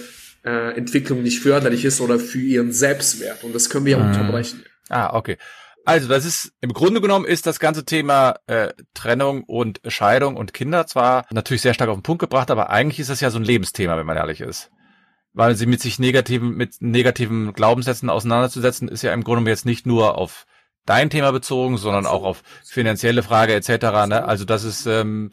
äh, Entwicklung nicht förderlich ist oder für ihren Selbstwert. Und das können wir ja mhm. unterbrechen. Ah, okay. Also das ist im Grunde genommen ist das ganze Thema äh, Trennung und Scheidung und Kinder zwar natürlich sehr stark auf den Punkt gebracht, aber eigentlich ist das ja so ein Lebensthema, wenn man ehrlich ist. Weil sie mit sich negativen, mit negativen Glaubenssätzen auseinanderzusetzen, ist ja im Grunde jetzt nicht nur auf dein Thema bezogen, sondern auch auf finanzielle Frage etc. Ne? Also das ist, ähm,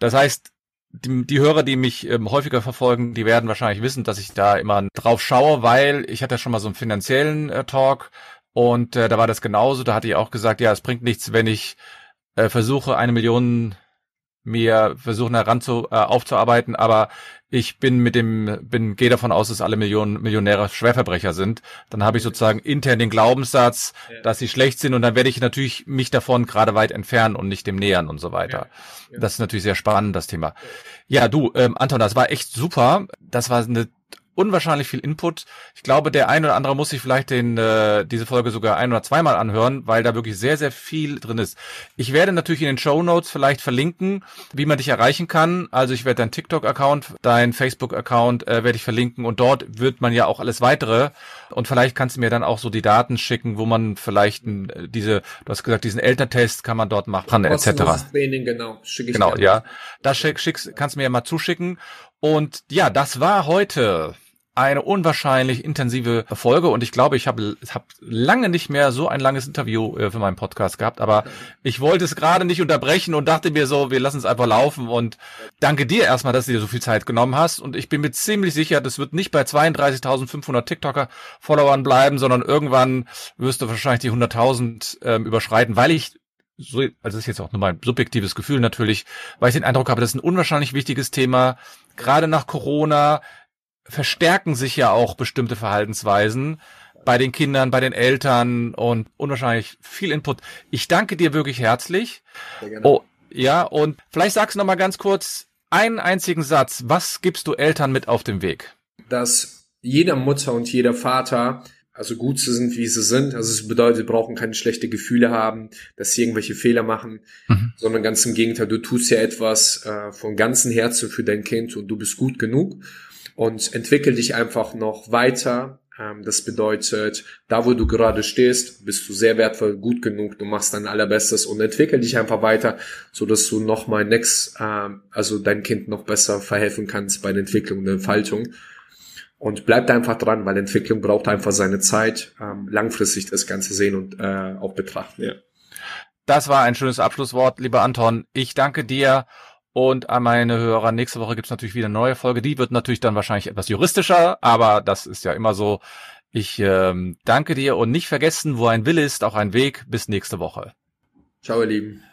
das heißt, die, die Hörer, die mich ähm, häufiger verfolgen, die werden wahrscheinlich wissen, dass ich da immer drauf schaue, weil ich hatte schon mal so einen finanziellen äh, Talk und äh, da war das genauso. Da hatte ich auch gesagt, ja, es bringt nichts, wenn ich äh, versuche, eine Million mir versuchen heran zu, äh, aufzuarbeiten, aber ich bin mit dem, bin, gehe davon aus, dass alle Millionen Millionäre Schwerverbrecher sind. Dann habe ich sozusagen intern den Glaubenssatz, ja. dass sie schlecht sind und dann werde ich natürlich mich davon gerade weit entfernen und nicht dem nähern und so weiter. Ja. Ja. Das ist natürlich sehr spannend, das Thema. Ja, du, ähm, Anton, das war echt super. Das war eine unwahrscheinlich viel Input. Ich glaube, der ein oder andere muss sich vielleicht den, äh, diese Folge sogar ein oder zweimal anhören, weil da wirklich sehr, sehr viel drin ist. Ich werde natürlich in den Show Notes vielleicht verlinken, wie man dich erreichen kann. Also ich werde dein TikTok-Account, dein Facebook-Account äh, werde ich verlinken und dort wird man ja auch alles weitere. Und vielleicht kannst du mir dann auch so die Daten schicken, wo man vielleicht äh, diese, du hast gesagt, diesen Elterntest kann man dort machen, etc. Training, genau. Schick ich genau, ja. Das schick, schickst, kannst du mir ja mal zuschicken. Und ja, das war heute eine unwahrscheinlich intensive Folge. Und ich glaube, ich habe hab lange nicht mehr so ein langes Interview äh, für meinen Podcast gehabt, aber ich wollte es gerade nicht unterbrechen und dachte mir so, wir lassen es einfach laufen. Und danke dir erstmal, dass du dir so viel Zeit genommen hast. Und ich bin mir ziemlich sicher, das wird nicht bei 32.500 TikToker Followern bleiben, sondern irgendwann wirst du wahrscheinlich die 100.000 ähm, überschreiten, weil ich so, also das ist jetzt auch nur mein subjektives Gefühl natürlich, weil ich den Eindruck habe, das ist ein unwahrscheinlich wichtiges Thema, gerade nach Corona, verstärken sich ja auch bestimmte Verhaltensweisen bei den Kindern, bei den Eltern und unwahrscheinlich viel Input. Ich danke dir wirklich herzlich. Oh, ja, und vielleicht sagst du noch mal ganz kurz einen einzigen Satz. Was gibst du Eltern mit auf dem Weg? Dass jeder Mutter und jeder Vater also gut zu sind, wie sie sind. Also es bedeutet, sie brauchen keine schlechte Gefühle haben, dass sie irgendwelche Fehler machen, mhm. sondern ganz im Gegenteil, du tust ja etwas äh, von ganzem Herzen für dein Kind und du bist gut genug und entwickel dich einfach noch weiter. Ähm, das bedeutet, da wo du gerade stehst, bist du sehr wertvoll, gut genug, du machst dein allerbestes und entwickel dich einfach weiter, so dass du noch mal next, ähm, also dein Kind noch besser verhelfen kannst bei der Entwicklung und der Entfaltung. Und bleib einfach dran, weil Entwicklung braucht einfach seine Zeit, ähm, langfristig das Ganze sehen und äh, auch betrachten. Ja. Das war ein schönes Abschlusswort, lieber Anton. Ich danke dir und an meine Hörer, nächste Woche gibt's natürlich wieder eine neue Folge. Die wird natürlich dann wahrscheinlich etwas juristischer, aber das ist ja immer so. Ich ähm, danke dir und nicht vergessen, wo ein Wille ist, auch ein Weg. Bis nächste Woche. Ciao, ihr Lieben.